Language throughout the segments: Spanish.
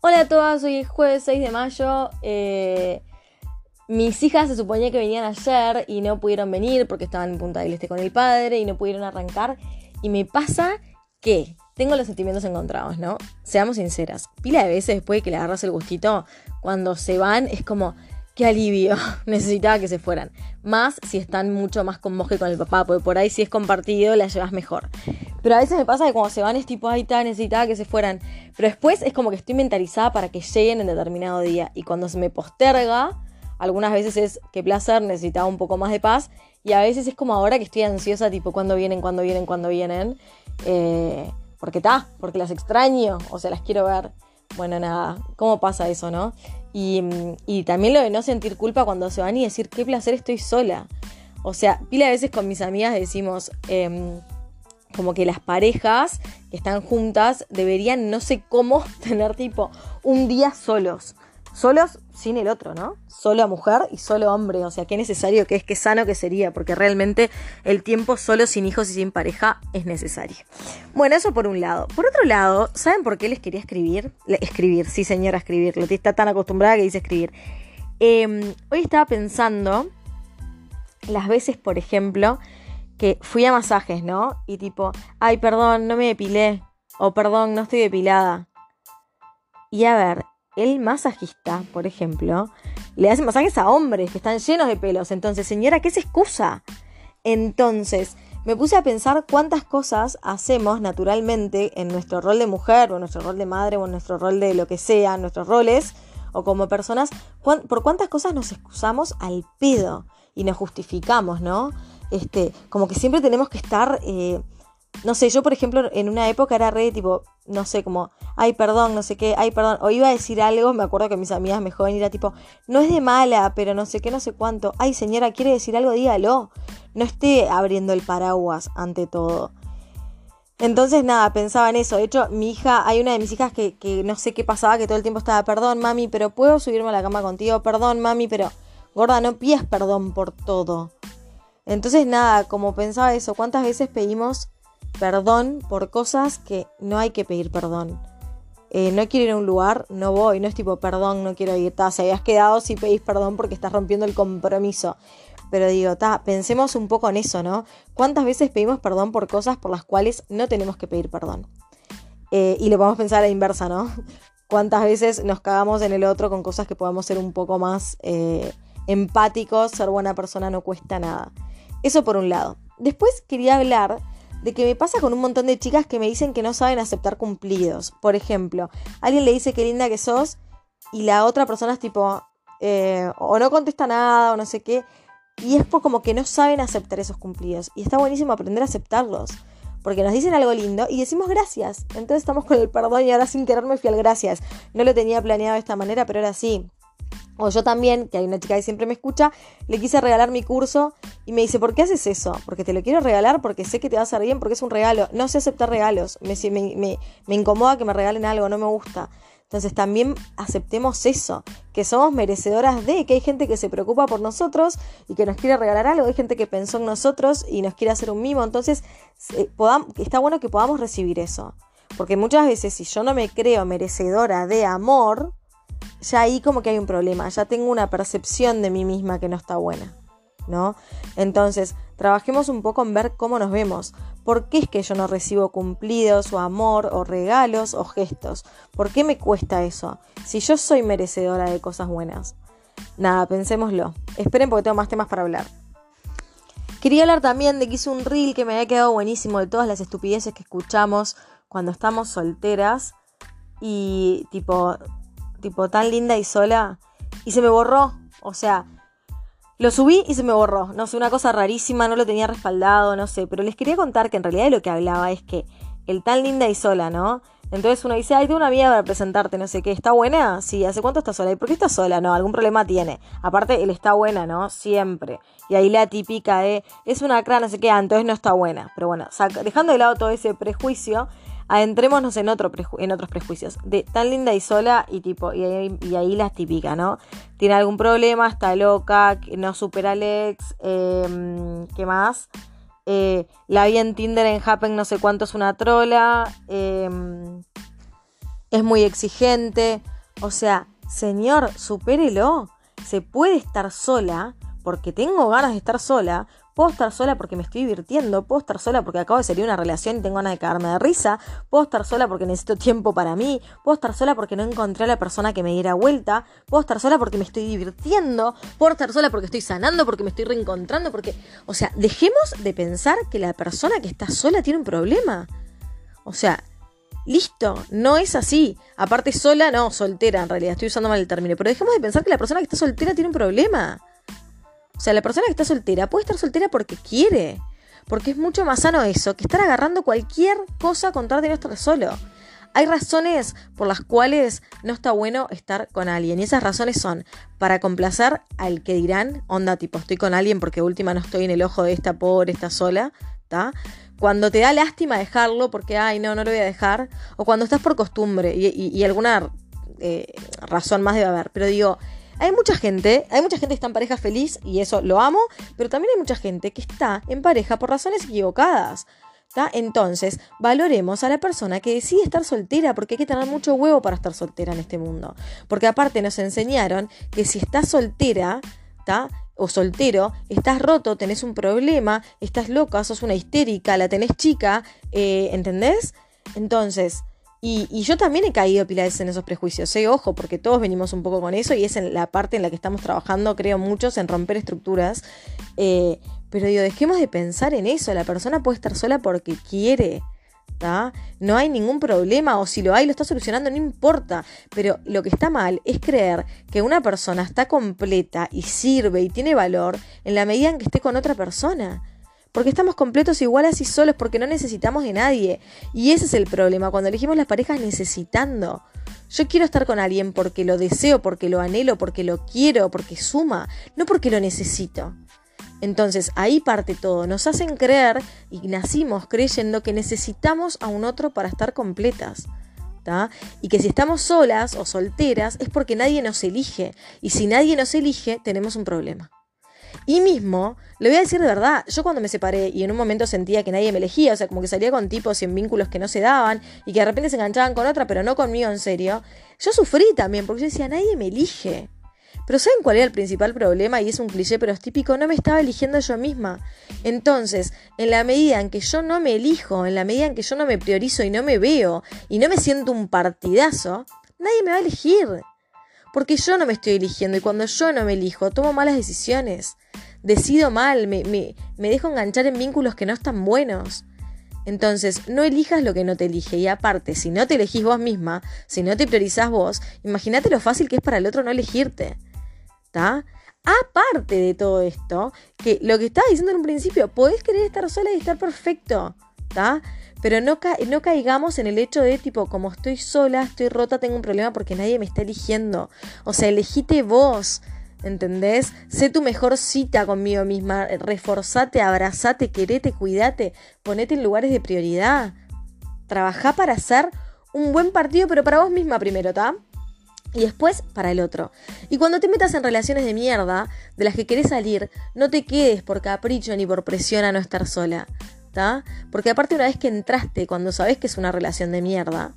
Hola a todas, hoy es jueves 6 de mayo. Eh, mis hijas se suponía que venían ayer y no pudieron venir porque estaban en Punta del Este con el padre y no pudieron arrancar. Y me pasa que tengo los sentimientos encontrados, ¿no? Seamos sinceras. Pila de veces después de que le agarras el gustito, cuando se van es como, qué alivio, necesitaba que se fueran. Más si están mucho más con vos que con el papá, porque por ahí si es compartido la llevas mejor. Pero a veces me pasa que cuando se van es tipo, ay, está, necesitaba que se fueran. Pero después es como que estoy mentalizada para que lleguen en determinado día. Y cuando se me posterga, algunas veces es, qué placer, necesitaba un poco más de paz. Y a veces es como ahora que estoy ansiosa, tipo, cuando vienen, cuando vienen, cuando vienen. Eh, porque está, porque las extraño, o sea, las quiero ver. Bueno, nada, ¿cómo pasa eso, no? Y, también lo de no sentir culpa cuando se van y decir, qué placer estoy sola. O sea, pila de veces con mis amigas decimos, em, como que las parejas que están juntas deberían, no sé cómo, tener tipo un día solos solos sin el otro, ¿no? Solo mujer y solo hombre, o sea, qué necesario que es, qué sano que sería, porque realmente el tiempo solo sin hijos y sin pareja es necesario. Bueno, eso por un lado. Por otro lado, ¿saben por qué les quería escribir? Escribir, sí señora, escribir. Lo está tan acostumbrada que dice escribir. Em, hoy estaba pensando las veces, por ejemplo, que fui a masajes, ¿no? Y tipo, ay, perdón, no me depilé. O perdón, no estoy depilada. Y a ver, el masajista, por ejemplo, le hace masajes a hombres que están llenos de pelos. Entonces, señora, ¿qué se excusa? Entonces, me puse a pensar cuántas cosas hacemos naturalmente en nuestro rol de mujer, o en nuestro rol de madre, o en nuestro rol de lo que sea, en nuestros roles, o como personas, por cuántas cosas nos excusamos al pedo y nos justificamos, ¿no? Este, como que siempre tenemos que estar eh, no sé, yo por ejemplo en una época era re tipo, no sé, como, ay, perdón, no sé qué, ay, perdón, o iba a decir algo, me acuerdo que mis amigas me joden era tipo, no es de mala, pero no sé qué, no sé cuánto, ay, señora, quiere decir algo, dígalo, no esté abriendo el paraguas ante todo. Entonces, nada, pensaba en eso. De hecho, mi hija, hay una de mis hijas que, que no sé qué pasaba, que todo el tiempo estaba, perdón, mami, pero puedo subirme a la cama contigo, perdón, mami, pero, gorda, no pidas perdón por todo. Entonces, nada, como pensaba eso, ¿cuántas veces pedimos perdón por cosas que no hay que pedir perdón. Eh, no quiero ir a un lugar, no voy, no es tipo, perdón, no quiero ir, ta, se habías quedado si pedís perdón porque estás rompiendo el compromiso. Pero digo, ta, pensemos un poco en eso, ¿no? ¿Cuántas veces pedimos perdón por cosas por las cuales no tenemos que pedir perdón? Eh, y lo podemos pensar a la inversa, ¿no? ¿Cuántas veces nos cagamos en el otro con cosas que podamos ser un poco más eh, empáticos? Ser buena persona no cuesta nada. Eso por un lado. Después quería hablar de que me pasa con un montón de chicas que me dicen que no saben aceptar cumplidos. Por ejemplo, alguien le dice qué linda que sos y la otra persona es tipo, eh, o no contesta nada o no sé qué. Y es por como que no saben aceptar esos cumplidos. Y está buenísimo aprender a aceptarlos. Porque nos dicen algo lindo y decimos gracias. Entonces estamos con el perdón y ahora sin querer me fui al gracias. No lo tenía planeado de esta manera, pero ahora sí. O yo también, que hay una chica que siempre me escucha, le quise regalar mi curso y me dice, ¿por qué haces eso? Porque te lo quiero regalar, porque sé que te va a hacer bien, porque es un regalo. No sé aceptar regalos, me, me, me, incomoda que me regalen algo, no me gusta. Entonces también aceptemos eso, que somos merecedoras de, que hay gente que se preocupa por nosotros y que nos quiere regalar algo, hay gente que pensó en nosotros y nos quiere hacer un mimo. Entonces eh, está bueno que podamos recibir eso. Porque muchas veces si yo no me creo merecedora de amor, ya ahí como que hay un problema, ya tengo una percepción de mí misma que no está buena, ¿no? Entonces, trabajemos un poco en ver cómo nos vemos. ¿Por qué es que yo no recibo cumplidos o amor o regalos o gestos? ¿Por qué me cuesta eso? Si yo soy merecedora de cosas buenas. Nada, pensémoslo. Esperen porque tengo más temas para hablar. Quería hablar también de que hice un reel que me había quedado buenísimo de todas las estupideces que escuchamos cuando estamos solteras. Y tipo, tipo tan linda y sola, y se me borró. O sea, lo subí y se me borró. No sé, una cosa rarísima, no lo tenía respaldado, no sé. Pero les quería contar que en realidad lo que hablaba es que el tan linda y sola, ¿no? Entonces uno dice, ay, tengo una amiga para presentarte, no sé qué, ¿está buena? Sí, ¿hace cuánto está sola? ¿Y por qué está sola? No, algún problema tiene. Aparte, él está buena, ¿no? Siempre. Y ahí la típica de, es una crana, no sé qué, ah, entonces no está buena. Pero bueno, dejando de lado todo ese prejuicio, adentrémonos en, otro en otros prejuicios. De tan linda y sola y tipo, y ahí, y ahí la típica, ¿no? Tiene algún problema, está loca, no supera al ex, em, ¿qué más? Eh, la vi en Tinder en Happen no sé cuánto es una trola. Em, es muy exigente. O sea, señor, supérelo. Se puede estar sola porque tengo ganas de estar sola, puedo estar sola porque me estoy divirtiendo, puedo estar sola porque acabo de salir una relación y tengo ganas de cagarme de risa, puedo estar sola porque necesito tiempo para mí, puedo estar sola porque no encontré a la persona que me diera vuelta, puedo estar sola porque me estoy divirtiendo, puedo estar sola porque estoy sanando, porque me estoy reencontrando, porque, o sea, dejemos de pensar que la persona que está sola tiene un problema. O sea, Listo, no es así. Aparte sola, no, soltera en realidad, estoy usando mal el término. Pero dejemos de pensar que la persona que está soltera tiene un problema. O sea, la persona que está soltera puede estar soltera porque quiere. Porque es mucho más sano eso que estar agarrando cualquier cosa con tal de no estar solo. Hay razones por las cuales no está bueno estar con alguien. Y esas razones son para complacer al que dirán, onda, tipo, estoy con alguien porque última no estoy en el ojo de esta pobre, esta sola, ¿está? Cuando te da lástima dejarlo porque, ay, no, no lo voy a dejar. O cuando estás por costumbre y, alguna eh, razón más debe haber. Pero digo, hay mucha gente, hay mucha gente que está en pareja feliz y eso lo amo, pero también hay mucha gente que está en pareja por razones equivocadas. Entonces, valoremos a la persona que decide estar soltera, porque hay que tener mucho huevo para estar soltera en este mundo. Porque aparte nos enseñaron que si estás soltera, o soltero, estás roto, tenés un problema, estás loca, sos una histérica, la tenés chica, eh, ¿entendés? Entonces, y, yo también he caído pilares en esos prejuicios, ¿eh? ojo, porque todos venimos un poco con eso y es en la parte en la que estamos trabajando, creo muchos, en romper estructuras. Eh, pero digo, dejemos de pensar en eso, la persona puede estar sola porque quiere. No hay ningún problema o si lo hay lo está solucionando, no importa. Pero lo que está mal es creer que una persona está completa y sirve y tiene valor en la medida en que esté con otra persona. Porque estamos completos iguales y solos, porque no necesitamos de nadie. Y ese es el problema, cuando elegimos las parejas necesitando. Yo quiero estar con alguien porque lo deseo, porque lo anhelo, porque lo quiero, porque suma, no porque lo necesito. Entonces ahí parte todo. Nos hacen creer y nacimos creyendo que necesitamos a un otro para estar completas. Y que si estamos solas o solteras es porque nadie nos elige. Y si nadie nos elige, tenemos un problema. Y mismo, le voy a decir de verdad, yo cuando me separé y en un momento sentía que nadie me elegía, o sea, como que salía con tipos y en vínculos que no se daban y que de repente se enganchaban con otra, pero no conmigo en serio, yo sufrí también porque yo decía, nadie me elige. Pero ¿saben cuál era el principal problema? Y es un cliché, pero es típico, no me estaba eligiendo yo misma. Entonces, en la medida en que yo no me elijo, en la medida en que yo no me priorizo y no me veo y no me siento un partidazo, nadie me va a elegir. Porque yo no me estoy eligiendo y cuando yo no me elijo, tomo malas decisiones. Decido mal, me, me, me dejo enganchar en vínculos que no están buenos. Entonces, no elijas lo que no te elige. Y aparte, si no te elegís vos misma, si no te priorizás vos, imagínate lo fácil que es para el otro no elegirte. ¿Está? Aparte de todo esto, que lo que estaba diciendo en un principio, podés querer estar sola y estar perfecto, ¿está? Pero no, no caigamos en el hecho de tipo, como estoy sola, estoy rota, tengo un problema porque nadie me está eligiendo. O sea, elegite vos, ¿entendés? Sé tu mejor cita conmigo misma, reforzate, abrazate, querete, cuídate, ponete en lugares de prioridad. Trabajá para hacer un buen partido, pero para vos misma primero, ¿está? y después para el otro. Y cuando te metas en relaciones de mierda, de las que querés salir, no te quedes por capricho ni por presión a no estar sola. Porque aparte una vez que entraste, cuando sabes que es una relación de mierda,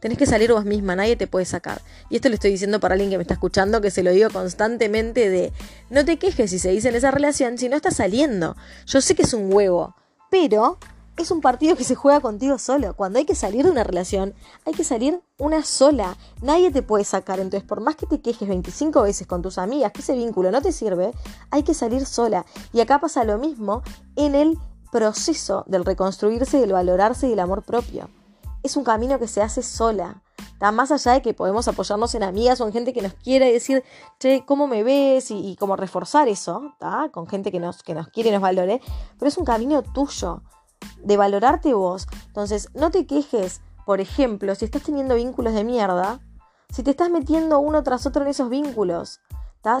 tenés que salir vos misma, nadie te puede sacar. Y esto lo estoy diciendo para alguien que me está escuchando, que se lo digo constantemente de, no te quejes si se dice en esa relación, si no estás saliendo. Yo sé que es un huevo, pero es un partido que se juega contigo solo. Cuando hay que salir de una relación, hay que salir una sola. Nadie te puede sacar. Entonces, por más que te quejes 25 veces con tus amigas que ese vínculo no te sirve, hay que salir sola. Y acá pasa lo mismo en el proceso del reconstruirse, del valorarse y del amor propio. Es un camino que se hace sola. Está más allá de que podemos apoyarnos en amigas o en gente que nos quiere decir, che, ¿cómo me ves? Y, y como reforzar eso, ¿está? con gente que nos, que nos quiere y nos valore. Pero es un camino tuyo de valorarte vos. Entonces, no te quejes, por ejemplo, si estás teniendo vínculos de mierda, si te estás metiendo uno tras otro en esos vínculos.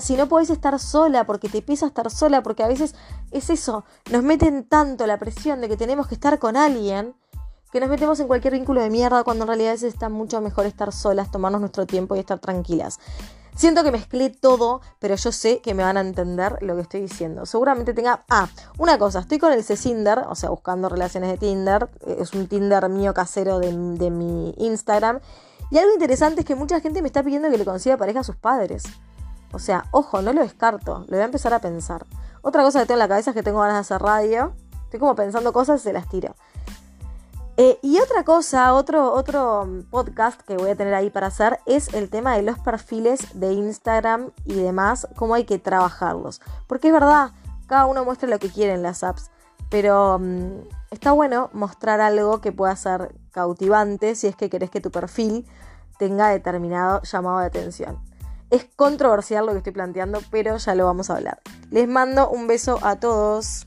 Si no podés estar sola porque te pesa estar sola, porque a veces es eso, nos meten tanto la presión de que tenemos que estar con alguien, que nos metemos en cualquier vínculo de mierda cuando en realidad está mucho mejor estar solas, tomarnos nuestro tiempo y estar tranquilas. Siento que mezclé todo, pero yo sé que me van a entender lo que estoy diciendo. Seguramente tenga. Ah, una cosa, estoy con el C-Cinder, o sea, buscando relaciones de Tinder. Es un Tinder mío casero de, mi Instagram. Y algo interesante es que mucha gente me está pidiendo que le consiga pareja a sus padres. O sea, ojo, no lo descarto, lo voy a empezar a pensar. Otra cosa que tengo en la cabeza es que tengo ganas de hacer radio. Estoy como pensando cosas y se las tiro. Eh, y otra cosa, otro, otro podcast que voy a tener ahí para hacer es el tema de los perfiles de Instagram y demás, cómo hay que trabajarlos. Porque es verdad, cada uno muestra lo que quiere en las apps, pero mm, está bueno mostrar algo que pueda ser cautivante si es que querés que tu perfil tenga determinado llamado de atención. Es controversial lo que estoy planteando, pero ya lo vamos a hablar. Les mando un beso a todos.